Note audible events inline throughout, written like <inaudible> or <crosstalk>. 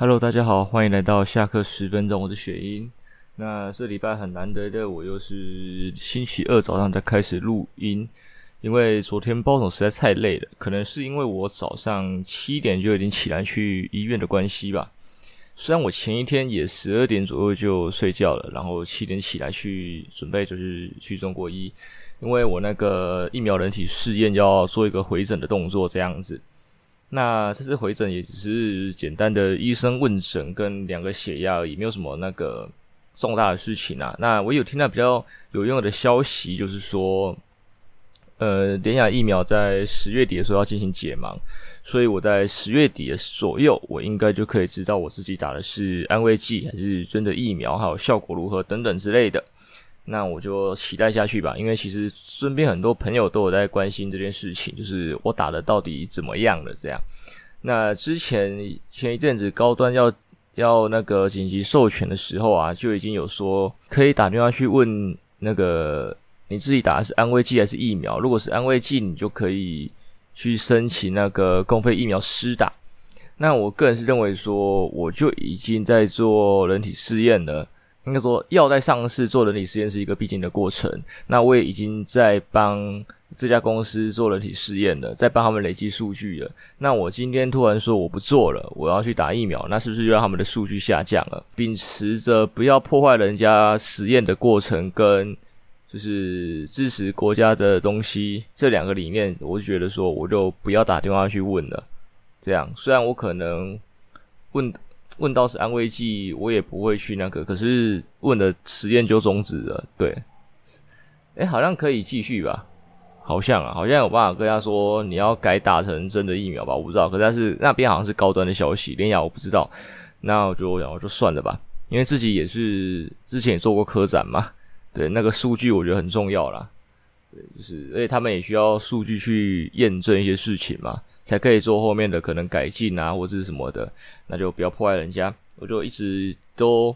Hello，大家好，欢迎来到下课十分钟，我是雪英。那这礼拜很难得的，我又是星期二早上才开始录音，因为昨天包总实在太累了，可能是因为我早上七点就已经起来去医院的关系吧。虽然我前一天也十二点左右就睡觉了，然后七点起来去准备就是去中国医，因为我那个疫苗人体试验要做一个回诊的动作，这样子。那这次回诊也只是简单的医生问诊跟量个血压而已，没有什么那个重大的事情啊。那我有听到比较有用的消息，就是说，呃，联雅疫苗在十月底的时候要进行解盲，所以我在十月底的左右，我应该就可以知道我自己打的是安慰剂还是真的疫苗，还有效果如何等等之类的。那我就期待下去吧，因为其实身边很多朋友都有在关心这件事情，就是我打的到底怎么样了这样。那之前前一阵子高端要要那个紧急授权的时候啊，就已经有说可以打电话去问那个你自己打的是安慰剂还是疫苗，如果是安慰剂，你就可以去申请那个公费疫苗施打。那我个人是认为说，我就已经在做人体试验了。应该说，药在上市做人体实验是一个必经的过程。那我也已经在帮这家公司做人体试验了，在帮他们累积数据了。那我今天突然说我不做了，我要去打疫苗，那是不是就让他们的数据下降了？秉持着不要破坏人家实验的过程，跟就是支持国家的东西这两个理念，我就觉得说我就不要打电话去问了。这样，虽然我可能问。问到是安慰剂，我也不会去那个。可是问的实验就终止了，对。诶，好像可以继续吧？好像啊，好像有办法跟他说你要改打成真的疫苗吧？我不知道。可是，但是那边好像是高端的消息，连雅我不知道。那我就然后就算了吧，因为自己也是之前也做过科展嘛，对，那个数据我觉得很重要啦。就是而且他们也需要数据去验证一些事情嘛。才可以做后面的可能改进啊，或者是什么的，那就不要破坏人家。我就一直都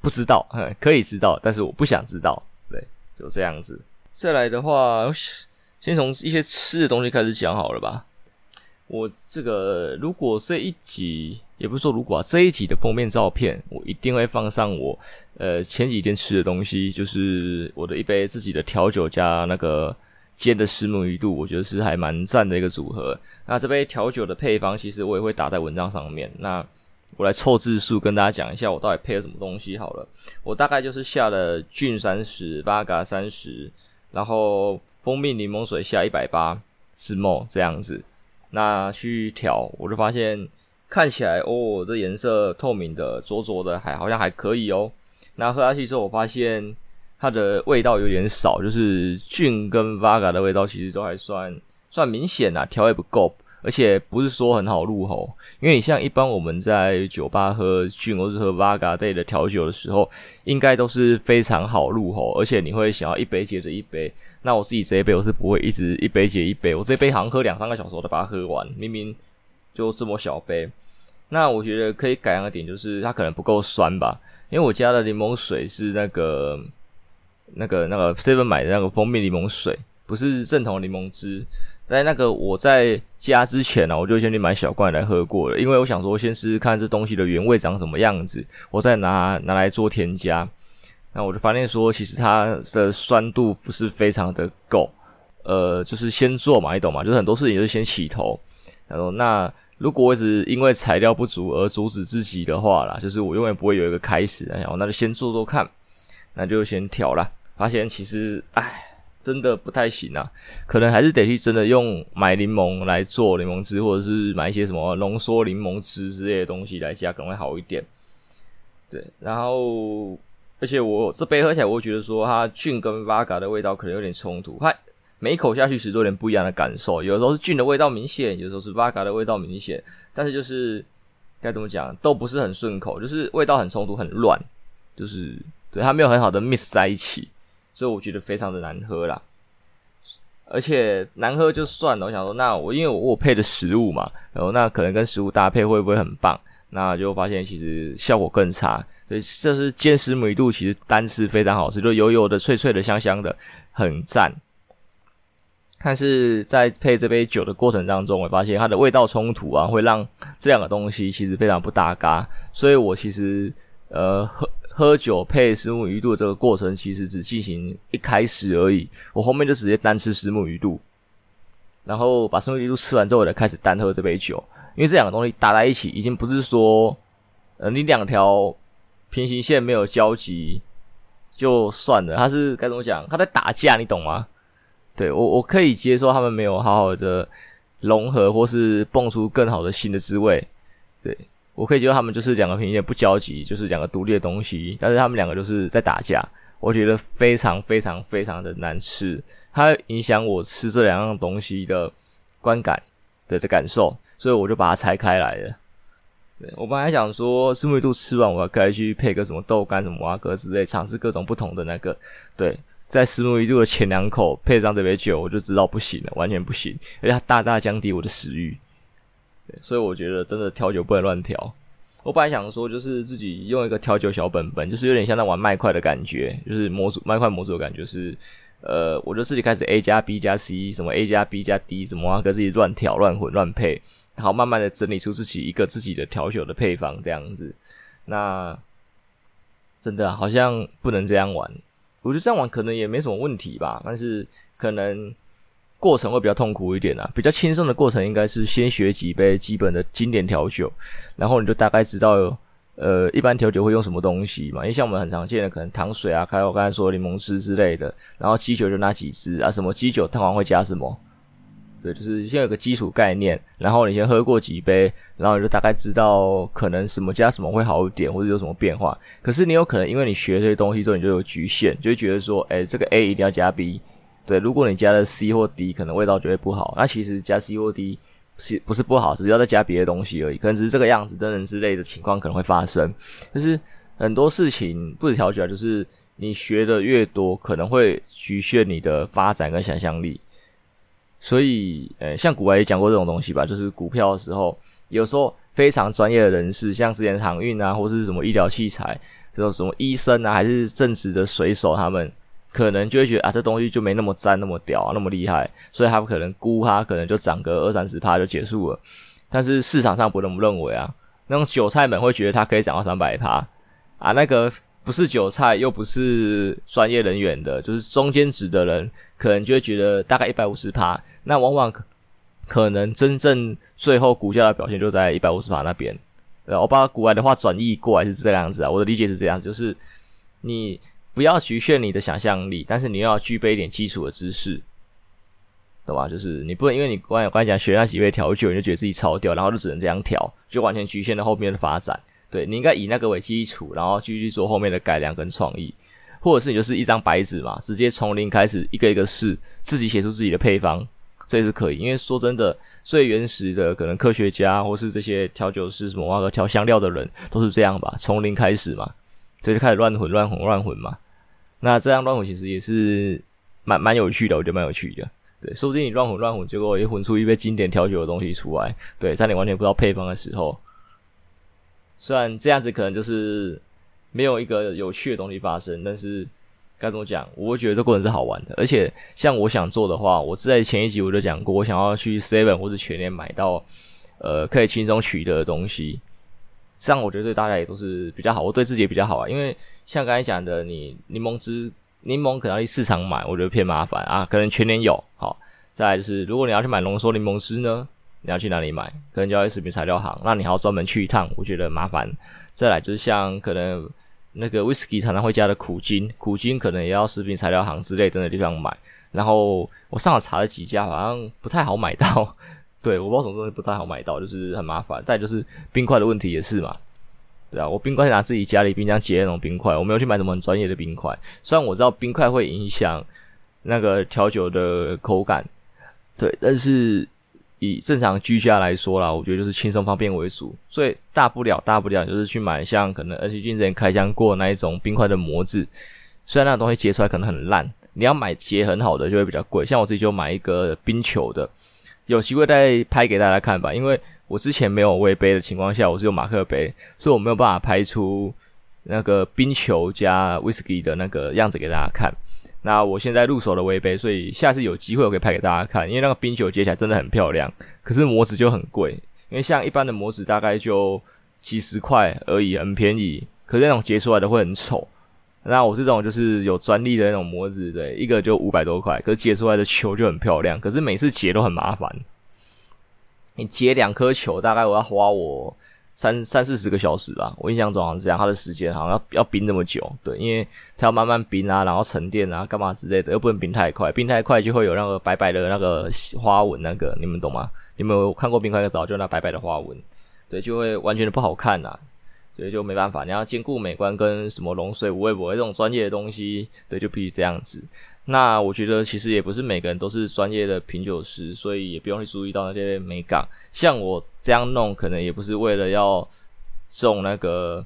不知道，<laughs> 可以知道，但是我不想知道。对，就这样子。再来的话，先从一些吃的东西开始讲好了吧。我这个如果这一集，也不是说如果啊，这一集的封面照片，我一定会放上我呃前几天吃的东西，就是我的一杯自己的调酒加那个。煎的石目鱼肚，我觉得是还蛮赞的一个组合。那这杯调酒的配方，其实我也会打在文章上面。那我来凑字数跟大家讲一下，我到底配了什么东西好了。我大概就是下了菌三十，八嘎三十，然后蜂蜜柠檬水下一百八是 ml 这样子。那去调，我就发现看起来哦，这颜色透明的，浊浊的，还好像还可以哦。那喝下去之后，我发现。它的味道有点少，就是菌跟 Vaga 的味道其实都还算算明显呐，调也不够，而且不是说很好入口。因为你像一般我们在酒吧喝菌或是喝 Vaga 类的调酒的时候，应该都是非常好入口，而且你会想要一杯接着一杯。那我自己这一杯我是不会一直一杯接一杯，我这一杯好像喝两三个小时我都把它喝完，明明就这么小杯。那我觉得可以改良的点就是它可能不够酸吧，因为我加的柠檬水是那个。那个那个 seven 买的那个蜂蜜柠檬水，不是正统柠檬汁。在那个我在加之前呢、我就先去买小罐来喝过了，因为我想说先试试看这东西的原味长什么样子，我再拿拿来做添加。那我就发现说，其实它的酸度不是非常的够。呃，就是先做嘛，你懂吗？就是很多事情就是先起头。然后那如果我一直因为材料不足而阻止自己的话啦，就是我永远不会有一个开始。然后那就先做做看，那就先调啦。发现其实，哎，真的不太行啊，可能还是得去真的用买柠檬来做柠檬汁，或者是买一些什么浓缩柠檬汁之类的东西来加，可能会好一点。对，然后，而且我这杯喝起来，我觉得说它菌跟 Vaga 的味道可能有点冲突，它每一口下去其实都有点不一样的感受，有的时候是菌的味道明显，有的时候是巴卡的味道明显，但是就是该怎么讲，都不是很顺口，就是味道很冲突，很乱，就是对它没有很好的 mix 在一起。所以我觉得非常的难喝啦，而且难喝就算了。我想说，那我因为我我配的食物嘛，然后那可能跟食物搭配会不会很棒？那就发现其实效果更差。所以这是煎虱目鱼肚，其实单吃非常好吃，就油油的、脆脆的、香香的，很赞。但是在配这杯酒的过程当中，我发现它的味道冲突啊，会让这两个东西其实非常不搭嘎。所以我其实呃喝喝酒配虱目鱼肚的这个过程，其实只进行一开始而已。我后面就直接单吃虱目鱼肚，然后把虱目鱼肚吃完之后，我再开始单喝这杯酒。因为这两个东西搭在一起，已经不是说呃你两条平行线没有交集就算了，它是该怎么讲？它在打架，你懂吗？对，我我可以接受他们没有好好的融合，或是蹦出更好的新的滋味。对，我可以接受他们就是两个平行不交集，就是两个独立的东西。但是他们两个就是在打架，我觉得非常非常非常的难吃，它影响我吃这两样东西的观感的的感受，所以我就把它拆开来了。对，我本来想说虱目鱼肚吃完，我要可以去配个什么豆干、什么蛙哥之类，尝试各种不同的那个对。在虱目鱼肚的前两口配上这杯酒，我就知道不行了，完全不行，而且它大大降低我的食欲。所以我觉得真的调酒不能乱调。我本来想说，就是自己用一个调酒小本本，就是有点像在玩麦块的感觉，就是模组麦块模组的感觉是，呃，我就自己开始 A 加 B 加 C，什么 A 加 B 加 D，什么啊，跟自己乱调乱混乱配，然后慢慢的整理出自己一个自己的调酒的配方这样子。那真的好像不能这样玩。我觉得这样玩可能也没什么问题吧，但是可能过程会比较痛苦一点啊。比较轻松的过程应该是先学几杯基本的经典调酒，然后你就大概知道，呃，一般调酒会用什么东西嘛。因为像我们很常见的可能糖水啊，还有我刚才说柠檬汁之类的，然后鸡酒就那几支啊，什么鸡酒，通常会加什么。对，就是先有个基础概念，然后你先喝过几杯，然后你就大概知道可能什么加什么会好一点，或者有什么变化。可是你有可能因为你学这些东西之后，你就有局限，就会觉得说，诶，这个 A 一定要加 B。对，如果你加了 C 或 D，可能味道就会不好。那其实加 C 或 D 是不是不好，只是要再加别的东西而已，可能只是这个样子等等之类的情况可能会发生。就是很多事情不止调酒，就是你学的越多，可能会局限你的发展跟想象力。所以，呃，像古外也讲过这种东西吧，就是股票的时候，有时候非常专业的人士，像之前航运啊，或是什么医疗器材，这种什么医生啊，还是正直的水手，他们可能就会觉得啊，这东西就没那么赞，那么屌，那么厉害，所以他们可能估它可能就涨个二三十趴就结束了。但是市场上不这么认为啊，那种韭菜们会觉得它可以涨到三百趴啊，那个。不是韭菜，又不是专业人员的，就是中间值的人，可能就会觉得大概一百五十趴。那往往可能真正最后股价的表现就在一百五十趴那边。呃，我把股外的话转译过来是这样子啊，我的理解是这样，就是你不要局限你的想象力，但是你要具备一点基础的知识，懂吧？就是你不能因为你刚才刚才讲学那几位调酒，你就觉得自己超屌，然后就只能这样调，就完全局限了后面的发展。对，你应该以那个为基础，然后继续做后面的改良跟创意，或者是你就是一张白纸嘛，直接从零开始一个一个试，自己写出自己的配方，这也是可以。因为说真的，最原始的可能科学家或是这些调酒师什么挖个调香料的人都是这样吧，从零开始嘛，这就开始乱混乱混乱混嘛。那这样乱混其实也是蛮蛮有趣的，我觉得蛮有趣的。对，说不定你乱混乱混，结果也混出一杯经典调酒的东西出来。对，在你完全不知道配方的时候。虽然这样子可能就是没有一个有趣的东西发生，但是该怎么讲，我会觉得这过程是好玩的。而且像我想做的话，我在前一集我就讲过，我想要去 Seven 或者全年买到呃可以轻松取得的东西，这样我觉得对大家也都是比较好，我对自己也比较好啊。因为像刚才讲的，你柠檬汁、柠檬可能要去市场买，我觉得偏麻烦啊。可能全年有，好，再来就是如果你要去买浓缩柠檬汁呢？你要去哪里买？可能就要去食品材料行，那你还要专门去一趟，我觉得麻烦。再来就是像可能那个 whisky 常常会加的苦精，苦精可能也要食品材料行之类等等地方买。然后我上网查了几家，好像不太好买到。<laughs> 对，我不知道什么东西不太好买到，就是很麻烦。再就是冰块的问题也是嘛，对啊，我冰块是拿自己家里冰箱结那种冰块，我没有去买什么很专业的冰块。虽然我知道冰块会影响那个调酒的口感，对，但是。以正常居家来说啦，我觉得就是轻松方便为主，所以大不了大不了就是去买像可能恩熙君之前开箱过那一种冰块的模子，虽然那东西结出来可能很烂，你要买结很好的就会比较贵。像我自己就买一个冰球的，有机会再拍给大家看吧。因为我之前没有微杯的情况下，我是用马克杯，所以我没有办法拍出那个冰球加威士忌的那个样子给大家看。那我现在入手了微杯，所以下次有机会我可以拍给大家看，因为那个冰球结起来真的很漂亮，可是模子就很贵，因为像一般的模子大概就几十块而已，很便宜，可是那种结出来的会很丑。那我这种就是有专利的那种模子，对，一个就五百多块，可是结出来的球就很漂亮，可是每次结都很麻烦。你结两颗球，大概我要花我三三四十个小时吧，我印象中好像这样，它的时间好像要要冰那么久，对，因为它要慢慢冰啊，然后沉淀啊，干嘛之类的，又不能冰太快，冰太快就会有那个白白的那个花纹，那个你们懂吗？你们有看过冰块的澡，就那白白的花纹，对，就会完全的不好看呐、啊。对，就没办法，你要兼顾美观跟什么龙水无味不味这种专业的东西，对，就必须这样子。那我觉得其实也不是每个人都是专业的品酒师，所以也不用去注意到那些美感。像我这样弄，可能也不是为了要种那个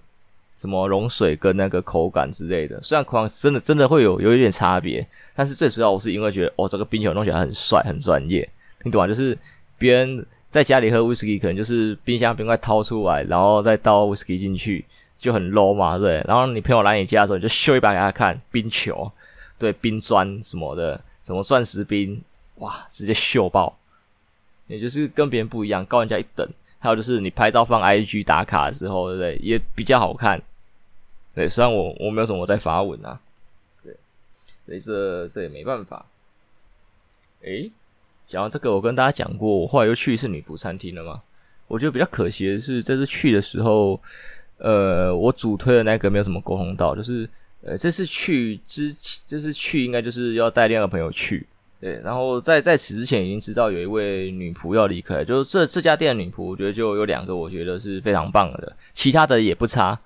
什么融水跟那个口感之类的。虽然可能真的真的会有有一点差别，但是最主要我是因为觉得哦，这个冰球弄起来很帅很专业，你懂吗？就是别人。在家里喝威士忌，可能就是冰箱冰块掏出来，然后再倒威士忌进去，就很 low 嘛，对。然后你朋友来你家的时候，你就秀一把给他看，冰球，对，冰砖什么的，什么钻石冰，哇，直接秀爆，也就是跟别人不一样，高人家一等。还有就是你拍照放 IG 打卡的时候，对不对？也比较好看。对，虽然我我没有什么在发文啊，对，所以这这也没办法。诶。讲到这个，我跟大家讲过，我后来又去一次女仆餐厅了嘛。我觉得比较可惜的是，这次去的时候，呃，我主推的那个没有什么沟通到，就是呃，这次去之，这次去应该就是要带另外一个朋友去，对。然后在在此之前已经知道有一位女仆要离开，就是这这家店的女仆，我觉得就有两个，我觉得是非常棒的，其他的也不差，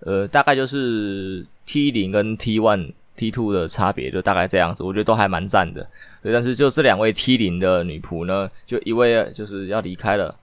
呃，大概就是 T 零跟 T one。T two 的差别就大概这样子，我觉得都还蛮赞的。对，但是就这两位 T 零的女仆呢，就一位就是要离开了，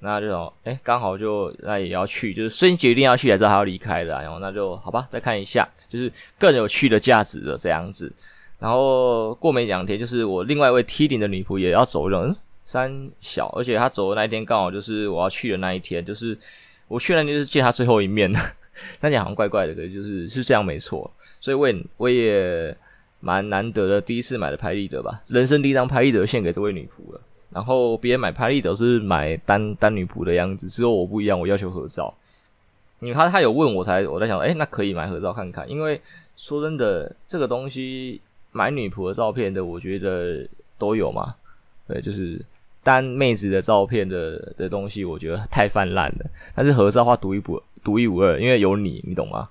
那这种诶刚好就那也要去，就是虽然决定要去，还是还要离开的，然后那就好吧，再看一下，就是更有趣的价值的这样子。然后过没两天，就是我另外一位 T 零的女仆也要走了，三小，而且她走的那一天刚好就是我要去的那一天，就是我去那天就是见她最后一面。<laughs> 那讲好像怪怪的，可是就是是这样没错，所以我也我也蛮难得的，第一次买的拍立得吧，人生第一张拍立得献给这位女仆了。然后别人买拍立得是买单单女仆的样子，只有我不一样，我要求合照。因为他他有问我才我在想，诶，那可以买合照看看。因为说真的，这个东西买女仆的照片的，我觉得都有嘛。对，就是单妹子的照片的的东西，我觉得太泛滥了。但是合照的话，独一无二。独一无二，因为有你，你懂吗？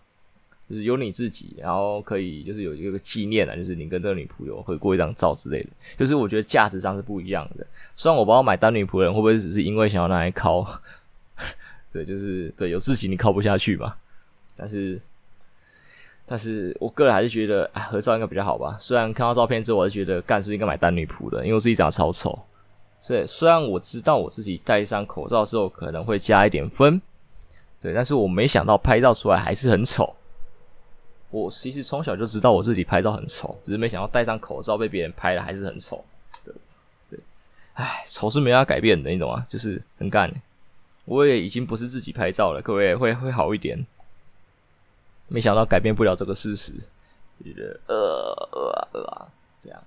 就是有你自己，然后可以就是有一个纪念啊，就是你跟这个女仆有合过一张照之类的。就是我觉得价值上是不一样的。虽然我不知道买单女仆的人会不会只是因为想要拿来靠，<laughs> 对，就是对有自己你靠不下去嘛。但是，但是我个人还是觉得，哎，合照应该比较好吧。虽然看到照片之后，我是觉得干是应该买单女仆的，因为我自己长得超丑。所以虽然我知道我自己戴上口罩之后可能会加一点分。对，但是我没想到拍照出来还是很丑。我其实从小就知道我自己拍照很丑，只是没想到戴上口罩被别人拍了还是很丑。对，对，唉，丑是没法改变的，你懂吗？就是很干。我也已经不是自己拍照了，各位会会好一点。没想到改变不了这个事实，觉得呃呃啊呃这样。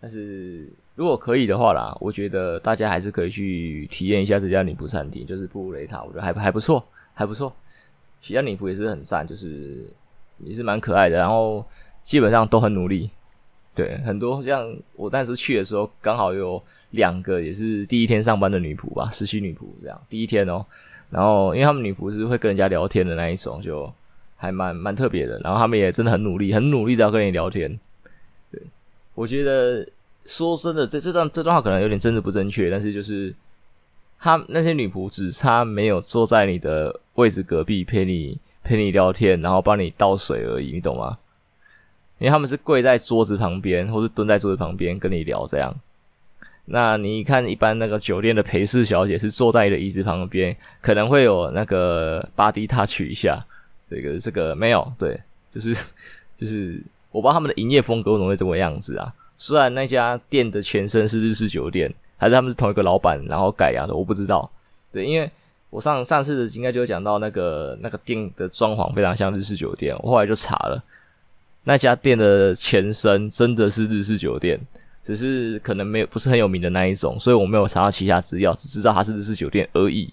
但是。如果可以的话啦，我觉得大家还是可以去体验一下这家女仆餐厅，就是布雷塔，我觉得还还不错，还不错。其他女仆也是很赞，就是也是蛮可爱的，然后基本上都很努力。对，很多像我当时去的时候，刚好有两个也是第一天上班的女仆吧，实习女仆这样，第一天哦。然后因为他们女仆是会跟人家聊天的那一种，就还蛮蛮特别的。然后他们也真的很努力，很努力在跟你聊天。对，我觉得。说真的，这这段这段话可能有点政治不正确，但是就是他那些女仆只差没有坐在你的位置隔壁陪你陪你聊天，然后帮你倒水而已，你懂吗？因为他们是跪在桌子旁边，或是蹲在桌子旁边跟你聊这样。那你看，一般那个酒店的陪侍小姐是坐在你的椅子旁边，可能会有那个 body touch 一下，这个这个没有，对，就是就是我不知道他们的营业风格怎么会这么样子啊。虽然那家店的前身是日式酒店，还是他们是同一个老板，然后改良的，我不知道。对，因为我上上次应该就讲到那个那个店的装潢非常像日式酒店，我后来就查了，那家店的前身真的是日式酒店，只是可能没有不是很有名的那一种，所以我没有查到其他资料，只知道它是日式酒店而已。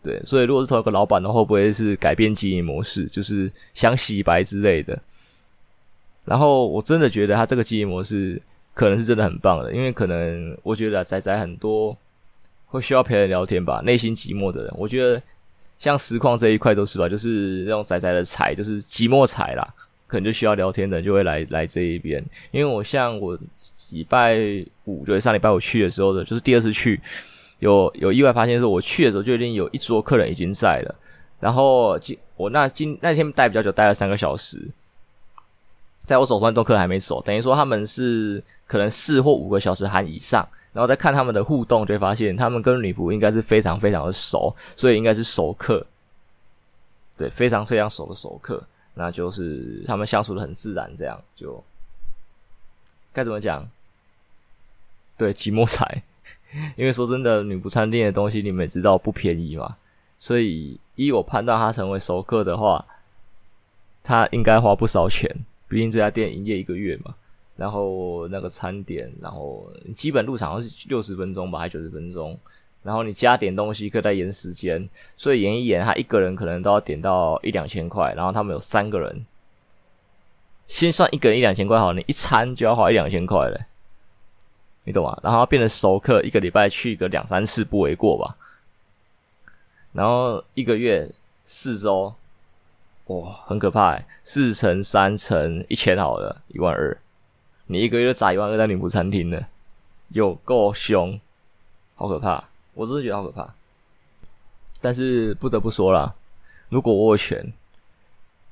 对，所以如果是同一个老板的话，会不会是改变经营模式，就是想洗白之类的？然后我真的觉得他这个经营模式可能是真的很棒的，因为可能我觉得仔仔很多会需要陪人聊天吧，内心寂寞的人，我觉得像实况这一块都是吧，就是那种仔仔的财，就是寂寞财啦，可能就需要聊天的人就会来来这一边。因为我像我礼拜五，对，上礼拜五去的时候的，就是第二次去。有有意外发现，说我去的时候就已经有一桌客人已经在了，然后今我那今那天待比较久，待了三个小时，在我走出来，都客人还没走，等于说他们是可能四或五个小时含以上，然后再看他们的互动，就会发现他们跟女仆应该是非常非常的熟，所以应该是熟客，对，非常非常熟的熟客，那就是他们相处的很自然，这样就该怎么讲？对，寂寞 <laughs> 财。因为说真的，女仆餐厅的东西你们也知道不便宜嘛，所以依我判断，他成为熟客的话，他应该花不少钱。毕竟这家店营业一个月嘛，然后那个餐点，然后基本入场是六十分钟吧，还九十分钟，然后你加点东西可以再延时间，所以延一延，他一个人可能都要点到一两千块，然后他们有三个人，先算一个人一两千块好，你一餐就要花一两千块嘞。你懂吗？然后变成熟客，一个礼拜去个两三次不为过吧。然后一个月四周，哇，很可怕欸！四乘三乘一千好了，一万二。你一个月砸一万二在女仆餐厅呢，有够凶，好可怕！我真的觉得好可怕。但是不得不说啦，如果我有钱，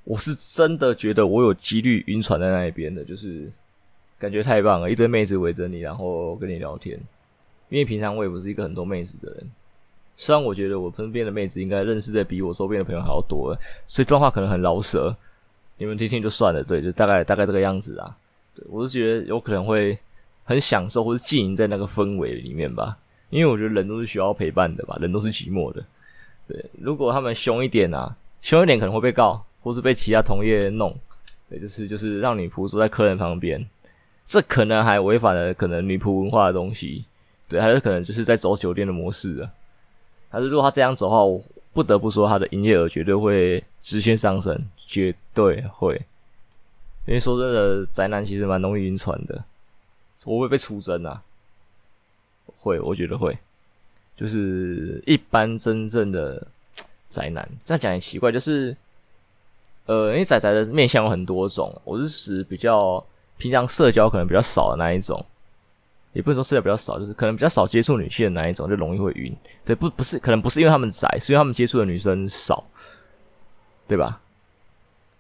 我是真的觉得我有几率晕船在那一边的，就是。感觉太棒了，一堆妹子围着你，然后跟你聊天。因为平常我也不是一个很多妹子的人，虽然我觉得我身边的妹子应该认识的比我周边的朋友还要多，所以状况可能很饶舌，你们听听就算了。对，就大概大概这个样子啊。对，我是觉得有可能会很享受，或是浸淫在那个氛围里面吧。因为我觉得人都是需要陪伴的吧，人都是寂寞的。对，如果他们凶一点啊，凶一点可能会被告，或是被其他同业弄。对，就是就是让你仆坐在客人旁边。这可能还违反了可能女仆文化的东西，对，还是可能就是在走酒店的模式的。还是如果他这样走的话，我不得不说他的营业额绝对会直线上升，绝对会。因为说真的，宅男其实蛮容易晕船的，我会被出征啊，会，我觉得会。就是一般真正的宅男，这样讲也奇怪，就是呃，因为宅宅的面向有很多种，我是指比较。平常社交可能比较少的那一种，也不是说社交比较少，就是可能比较少接触女性的那一种，就容易会晕。对，不不是，可能不是因为他们宅，是因为他们接触的女生少，对吧？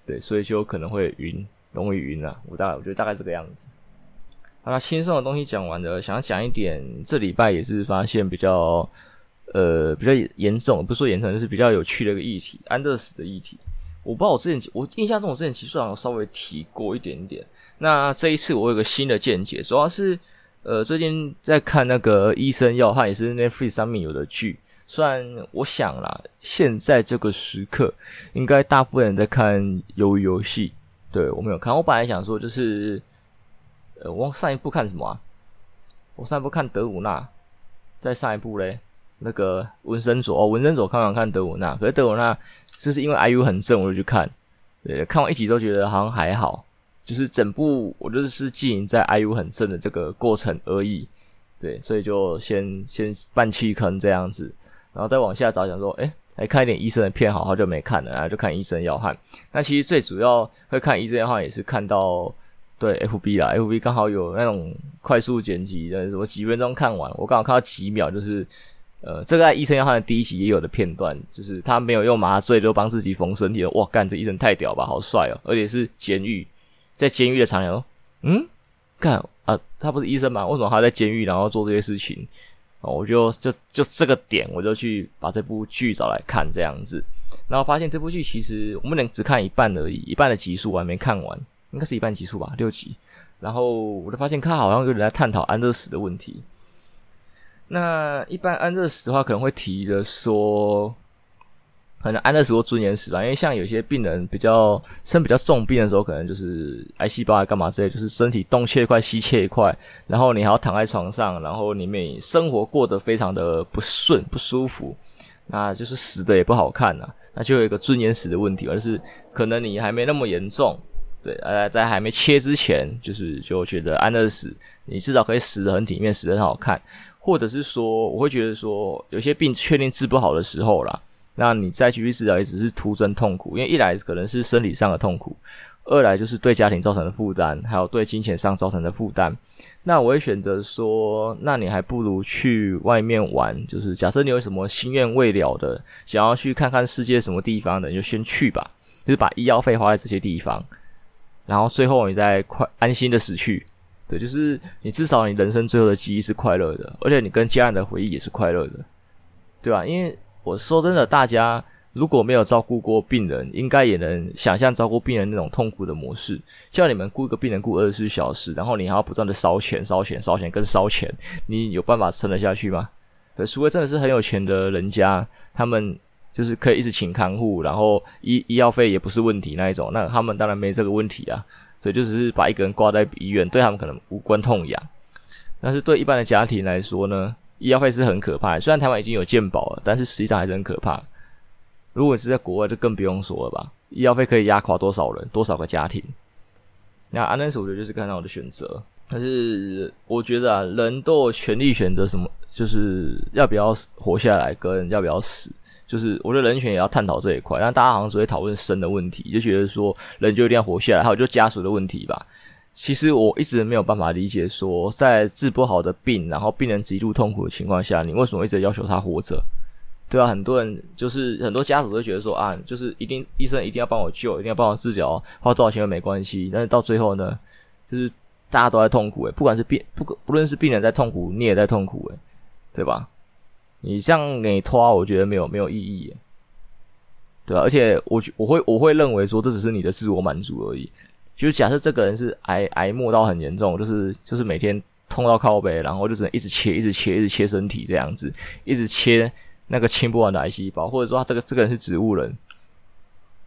对，所以就可能会晕，容易晕啊。我大概我觉得大概这个样子。好了，轻松的东西讲完了，想要讲一点，这礼拜也是发现比较呃比较严重，不说严重，就是比较有趣的一个议题，安乐死的议题。我不知道我之前，我印象中我之前其实好像稍微提过一点点。那这一次我有个新的见解，主要是呃最近在看那个医生要害，也是 Netflix 上面有的剧。虽然我想啦，现在这个时刻应该大部分人在看鱿鱼游戏，对，我没有看。我本来想说就是，呃，我上一部看什么？我上一部看德鲁纳，再上一部嘞，那个文森佐哦，文森佐看完看德鲁纳，可是德鲁纳。就是因为 IU 很正，我就去看。对，看完一集都觉得好像还好，就是整部我就是浸淫在 IU 很正的这个过程而已。对，所以就先先半弃坑这样子，然后再往下找，想说，诶，来看一点医生的片，好好久没看了，然后就看《医生要害》。那其实最主要会看《医生要害》，也是看到对 FB 啦，FB 刚好有那种快速剪辑的，我几分钟看完，我刚好看到几秒，就是。呃，这个在医生要害的第一集也有的片段，就是他没有用麻醉就帮自己缝身体了。哇，干这医生太屌吧，好帅哦！而且是监狱，在监狱的场景，嗯，干啊，他不是医生吗？为什么他在监狱然后做这些事情？哦，我就就就这个点，我就去把这部剧找来看这样子，然后发现这部剧其实我们能只看一半而已，一半的集数我还没看完，应该是一半集数吧，六集。然后我就发现他好像有人在探讨安乐死的问题。那一般安乐死的话，可能会提的说，可能安乐死或尊严死吧，因为像有些病人比较生比较重病的时候，可能就是癌细胞还干嘛之类，就是身体东切一块西切一块，然后你还要躺在床上，然后里面生活过得非常的不顺不舒服，那就是死的也不好看呐，那就有一个尊严死的问题，而是可能你还没那么严重，对，呃，在还没切之前，就是就觉得安乐死，你至少可以死得很体面，死得很好看，或者是说，我会觉得说，有些病确定治不好的时候啦。那你再继续治疗也只是徒增痛苦，因为一来可能是生理上的痛苦，二来就是对家庭造成的负担，还有对金钱上造成的负担。那我会选择说，那你还不如去外面玩，就是假设你有什么心愿未了的，想要去看看世界什么地方的，你就先去吧，就是把医药费花在这些地方，然后最后你再快安心的死去。对，就是你至少你人生最后的记忆是快乐的，而且你跟家人的回忆也是快乐的，对吧？因为我说真的，大家如果没有照顾过病人，应该也能想象照顾病人那种痛苦的模式。叫你们雇一个病人雇二十四小时，然后你还要不断的烧钱、烧钱、烧钱，跟烧钱，你有办法撑得下去吗？对，除非真的是很有钱的人家，他们就是可以一直请看护，然后医医药费也不是问题那一种，那他们当然没这个问题啊。所以就只是把一个人挂在医院，对他们可能无关痛痒。但是对一般的家庭来说呢？医药费是很可怕的，虽然台湾已经有健保了，但是实际上还是很可怕。如果是在国外，就更不用说了吧。医药费可以压垮多少人，多少个家庭？那安乐死我觉得就是很好的选择。但是我觉得啊，人都有权利选择什么，就是要不要活下来，跟要不要死。就是我觉得人权也要探讨这一块。但大家好像只会讨论生的问题，就觉得说人就一定要活下来，还有就家属的问题吧。其实我一直没有办法理解，说在治不好的病，然后病人极度痛苦的情况下，你为什么一直要求他活着？对啊，很多人就是很多家属都觉得说啊，就是一定医生一定要帮我救，一定要帮我治疗，花多少钱都没关系。但是到最后呢，就是大家都在痛苦诶，不管是病不不论是病人在痛苦，你也在痛苦诶，对吧？你这样给拖，我觉得没有没有意义，对吧？而且我我会我会认为说，这只是你的自我满足而已。就假设这个人是癌癌末到很严重，就是就是每天痛到靠背，然后就只能一直切，一直切，一直切身体这样子，一直切那个清不完的癌细胞，或者说他这个这个人是植物人，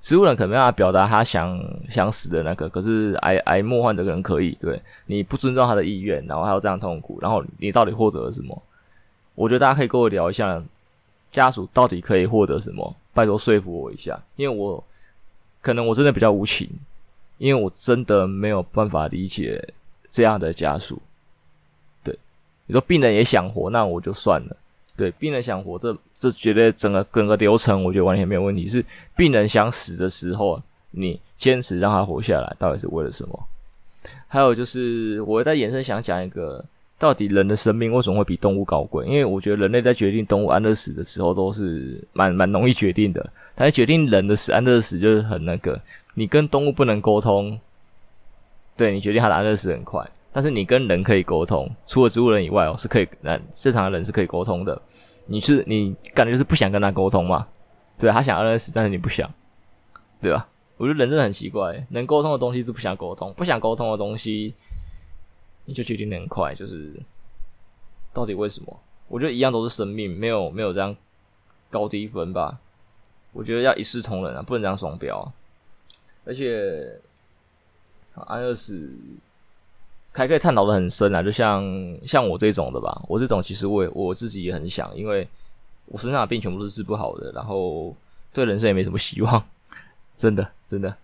植物人可能没办法表达他想想死的那个，可是癌癌末患这个人可以，对，你不尊重他的意愿，然后还要这样痛苦，然后你到底获得了什么？我觉得大家可以跟我聊一下，家属到底可以获得什么？拜托说服我一下，因为我可能我真的比较无情。因为我真的没有办法理解这样的家属，对，你说病人也想活，那我就算了。对，病人想活，这这绝对整个整个流程，我觉得完全没有问题。是病人想死的时候，你坚持让他活下来，到底是为了什么？还有就是，我在延伸想讲一个，到底人的生命为什么会比动物高贵？因为我觉得人类在决定动物安乐死的时候，都是蛮蛮容易决定的，但是决定人的死安乐死就是很那个。你跟动物不能沟通，对，你决定它的安乐死很快，但是你跟人可以沟通，除了植物人以外哦，是可以，那正常的人是可以沟通的。你是你感觉就是不想跟他沟通嘛？对，他想安乐死，但是你不想，对吧？我觉得人真的很奇怪，能沟通的东西是不想沟通，不想沟通的东西，你就决定的很快，就是到底为什么？我觉得一样都是生命，没有没有这样高低分吧？我觉得要一视同仁啊，不能这样双标啊。而且，安乐死还可以探讨的很深啊，就像像我这种的吧，我这种其实我也我自己也很想，因为我身上的病全部都是治不好的，然后对人生也没什么希望，真 <laughs> 的真的，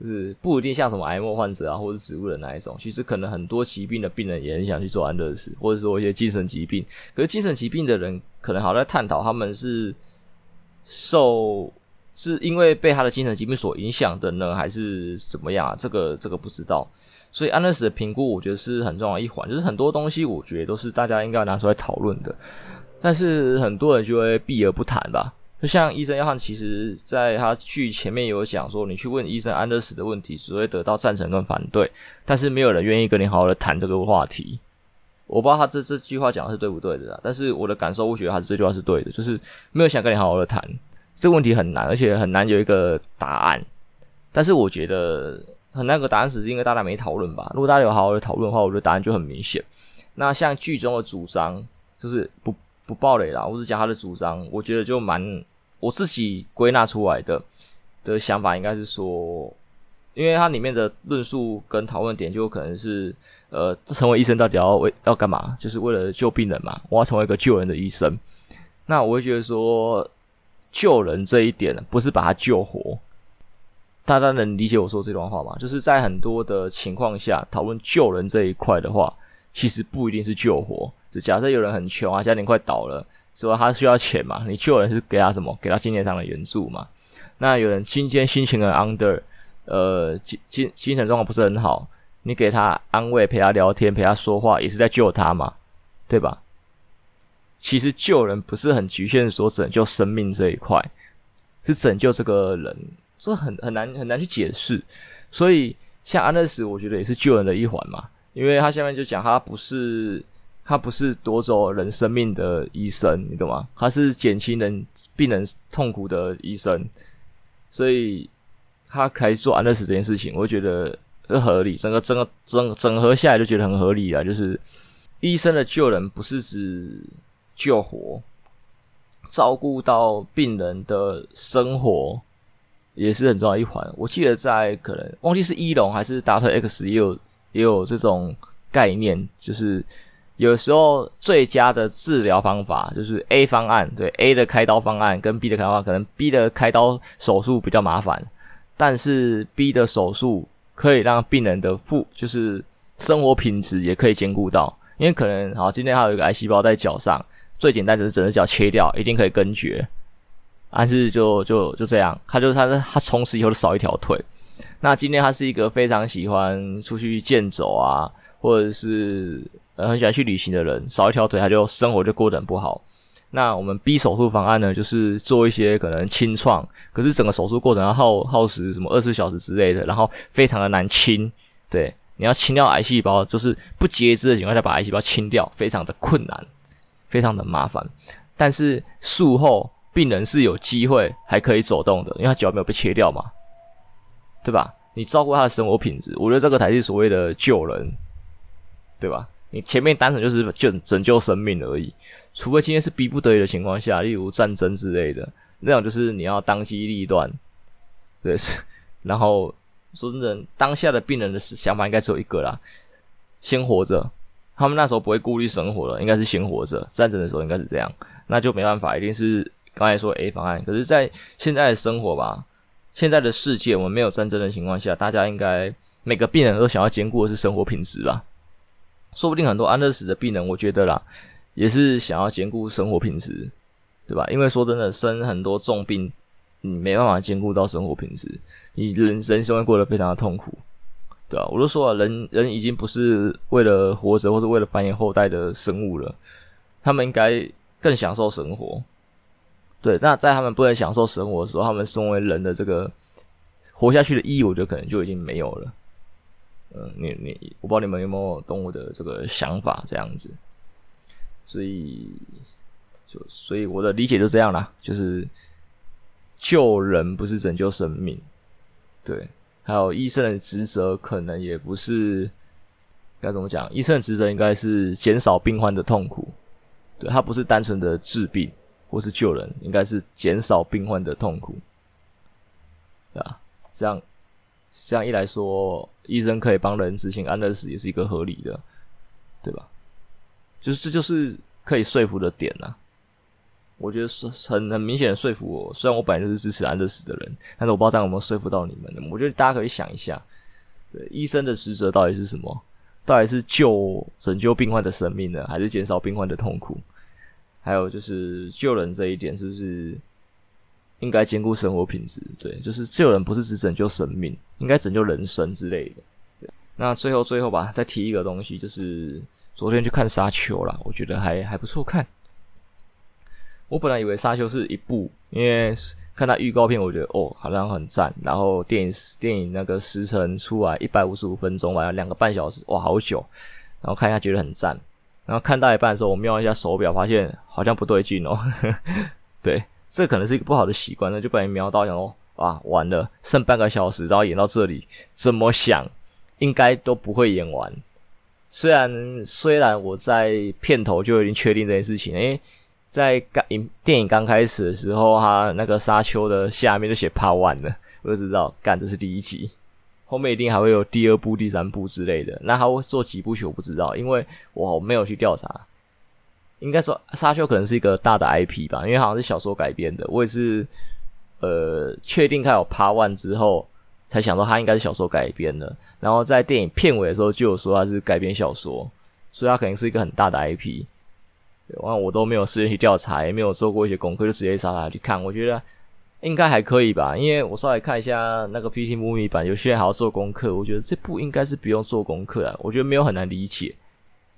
就是不一定像什么癌末患者啊，或者植物人那一种，其实可能很多疾病的病人也很想去做安乐死，或者说一些精神疾病，可是精神疾病的人可能好在探讨他们是受。是因为被他的精神疾病所影响的呢，还是怎么样啊？这个这个不知道。所以安乐死的评估，我觉得是很重要一环。就是很多东西，我觉得都是大家应该拿出来讨论的。但是很多人就会避而不谈吧。就像医生约翰，其实在他剧前面有讲说，你去问医生安乐死的问题，只会得到赞成跟反对，但是没有人愿意跟你好好的谈这个话题。我不知道他这这句话讲的是对不对的，但是我的感受，我觉得他这句话是对的，就是没有想跟你好好的谈。这个问题很难，而且很难有一个答案。但是我觉得很难有个答案，只是因为大家没讨论吧。如果大家有好好的讨论的话，我觉得答案就很明显。那像剧中的主张，就是不不爆雷啦，我只讲他的主张，我觉得就蛮我自己归纳出来的的想法应该是说，因为它里面的论述跟讨论点就可能是，呃，成为医生到底要为要干嘛？就是为了救病人嘛，我要成为一个救人的医生。那我会觉得说，救人这一点不是把他救活。大家能理解我说这段话吗？就是在很多的情况下，讨论救人这一块的话，其实不一定是救活。就假设有人很穷啊，家庭快倒了，说他需要钱嘛，你救人是给他什么？给他金钱上的援助嘛。那有人今天心情很 under，呃，精精精神状况不是很好，你给他安慰，陪他聊天，陪他说话，也是在救他嘛，对吧？其实救人不是很局限说拯救生命这一块，是拯救这个人。这很很难很难去解释，所以像安乐死，我觉得也是救人的一环嘛，因为他下面就讲他不是他不是夺走人生命的医生，你懂吗？他是减轻人病人痛苦的医生，所以他可以做安乐死这件事情，我觉得很合理，整个整个整整合下来就觉得很合理啊，就是医生的救人不是指救活，照顾到病人的生活。也是很重要一环。我记得在可能忘记是医龙还是达特 X 也有也有这种概念，就是有时候最佳的治疗方法就是 A 方案，对 A 的开刀方案跟 B 的开刀方案，可能 B 的开刀手术比较麻烦，但是 B 的手术可以让病人的复就是生活品质也可以兼顾到，因为可能好今天还有一个癌细胞在脚上，最简单只是整只脚切掉，一定可以根绝。但是就就就这样，他就他他从此以后就少一条腿。那今天他是一个非常喜欢出去健走啊，或者是呃很喜欢去旅行的人，少一条腿他就生活就过得很不好。那我们 B 手术方案呢，就是做一些可能清创，可是整个手术过程要耗耗时什么二十小时之类的，然后非常的难清。对，你要清掉癌细胞，就是不截肢的情况下把癌细胞清掉，非常的困难，非常的麻烦。但是术后。病人是有机会还可以走动的，因为他脚没有被切掉嘛，对吧？你照顾他的生活品质，我觉得这个才是所谓的救人，对吧？你前面单纯就是救拯救生命而已，除非今天是逼不得已的情况下，例如战争之类的，那种就是你要当机立断，对。<laughs> 然后说真的，当下的病人的想法应该只有一个啦，先活着。他们那时候不会顾虑生活了，应该是先活着。战争的时候应该是这样，那就没办法，一定是。刚才说 A 方案，可是，在现在的生活吧，现在的世界，我们没有战争的情况下，大家应该每个病人都想要兼顾的是生活品质吧？说不定很多安乐死的病人，我觉得啦，也是想要兼顾生活品质，对吧？因为说真的，生很多重病，你没办法兼顾到生活品质，你人人生会过得非常的痛苦，对吧？我都说了，人人已经不是为了活着或者为了繁衍后代的生物了，他们应该更享受生活。对，那在他们不能享受生活的时候，他们身为人的这个活下去的意义，我觉得可能就已经没有了。嗯，你你，我不知道你们有没有懂我的这个想法，这样子。所以，就所以我的理解就这样啦，就是救人不是拯救生命，对。还有医生的职责可能也不是该怎么讲，医生的职责应该是减少病患的痛苦，对，他不是单纯的治病。或是救人，应该是减少病患的痛苦，对吧？这样这样一来说，医生可以帮人执行安乐死，也是一个合理的，对吧？就是这就是可以说服的点呐。我觉得是很很明显的说服我。虽然我本来就是支持安乐死的人，但是我不知道这样有没有说服到你们。我觉得大家可以想一下，对，医生的职责到底是什么？到底是救拯救病患的生命呢，还是减少病患的痛苦？还有就是救人这一点，是不是应该兼顾生活品质？对，就是救人不是只拯救生命，应该拯救人生之类的。那最后最后吧，再提一个东西，就是昨天去看《沙丘》啦，我觉得还还不错看。我本来以为《沙丘》是一部，因为看他预告片，我觉得哦，好像很赞。然后电影电影那个时长出来一百五十五分钟，完了两个半小时，哇，好久。然后看一下，觉得很赞。然后看到一半的时候，我瞄一下手表，发现好像不对劲哦。<laughs> 对，这可能是一个不好的习惯，那就不然瞄到，想说啊，完了，剩半个小时，然后演到这里，怎么想应该都不会演完。虽然虽然我在片头就已经确定这件事情，因为，在刚影电影刚开始的时候，他那个沙丘的下面就写 Part One 了，我就知道，干，这是第一集，后面一定还会有第二部、第三部之类的。那他会做几部曲我不知道，因为我没有去调查。应该说沙丘可能是一个大的 IP 吧，因为好像是小说改编的。我也是呃确定他有 Part One 之后，才想到他应该是小说改编的。然后在电影片尾的时候就有说他是改编小说，所以他肯定是一个很大的 IP。然后，我都没有时间去调查，也没有做过一些功课，就直接傻傻去看。我觉得应该还可以吧，因为我稍微看一下那个 PT Movie 版，有些人还要做功课。我觉得这部应该是不用做功课啊，我觉得没有很难理解，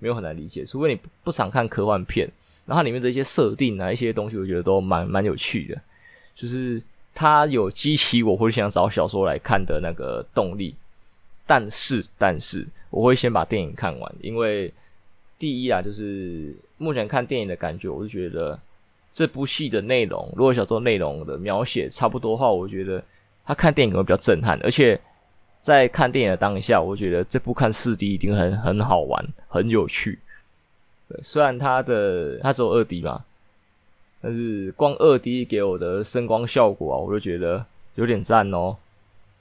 没有很难理解，除非你不常看科幻片。然后它里面的一些设定啊，一些东西，我觉得都蛮蛮有趣的，就是它有激起我会想找小说来看的那个动力。但是，但是我会先把电影看完，因为第一啊，就是。目前看电影的感觉，我就觉得这部戏的内容，如果小说内容的描写差不多的话，我觉得他看电影可能会比较震撼。而且在看电影的当下，我觉得这部看四 D 一定很很好玩，很有趣。对，虽然它的它只有二 D 嘛，但是光二 D 给我的声光效果啊，我就觉得有点赞哦。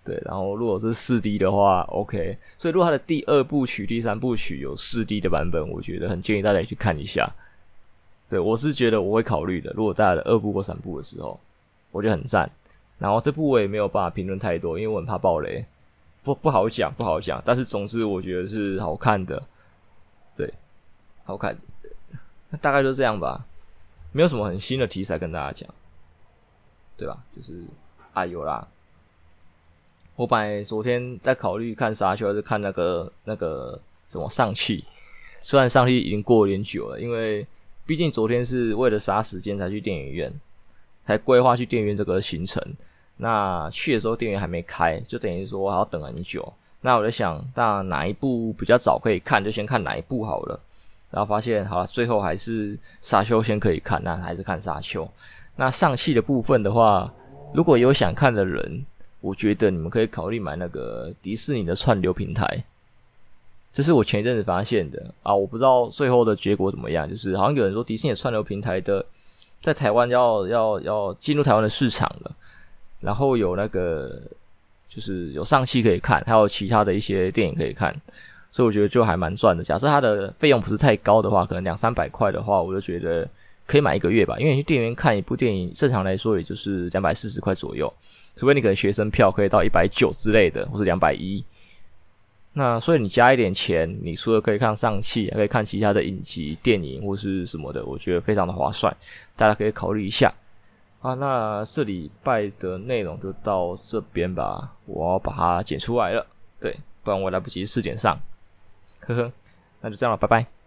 对，然后如果是四 D 的话，OK。所以如果它的第二部曲、第三部曲有四 D 的版本，我觉得很建议大家去看一下。对，我是觉得我会考虑的。如果在的二部或三部的时候，我觉得很赞。然后这部我也没有办法评论太多，因为我很怕爆雷，不不好讲，不好讲。但是总之我觉得是好看的，对，好看。那大概就这样吧，没有什么很新的题材跟大家讲，对吧？就是啊，有啦。我本来昨天在考虑看沙丘还是看那个那个什么上汽，虽然上汽已经过了点久了，因为毕竟昨天是为了杀时间才去电影院，才规划去电影院这个行程。那去的时候电影还没开，就等于说我还要等很久。那我在想，那哪一部比较早可以看，就先看哪一部好了。然后发现，好，最后还是沙丘先可以看，那还是看沙丘。那上戏的部分的话，如果有想看的人。我觉得你们可以考虑买那个迪士尼的串流平台，这是我前一阵子发现的啊，我不知道最后的结果怎么样。就是好像有人说迪士尼的串流平台的在台湾要要要进入台湾的市场了，然后有那个就是有上汽可以看，还有其他的一些电影可以看，所以我觉得就还蛮赚的。假设它的费用不是太高的话，可能两三百块的话，我就觉得可以买一个月吧。因为你去电影院看一部电影，正常来说也就是两百四十块左右。除非你可能学生票可以到一百九之类的，或是两百一，那所以你加一点钱，你除了可以看上汽，还可以看其他的影集、电影或是什么的，我觉得非常的划算，大家可以考虑一下。啊，那这礼拜的内容就到这边吧，我要把它剪出来了，对，不然我来不及四点上，呵呵，那就这样了，拜拜。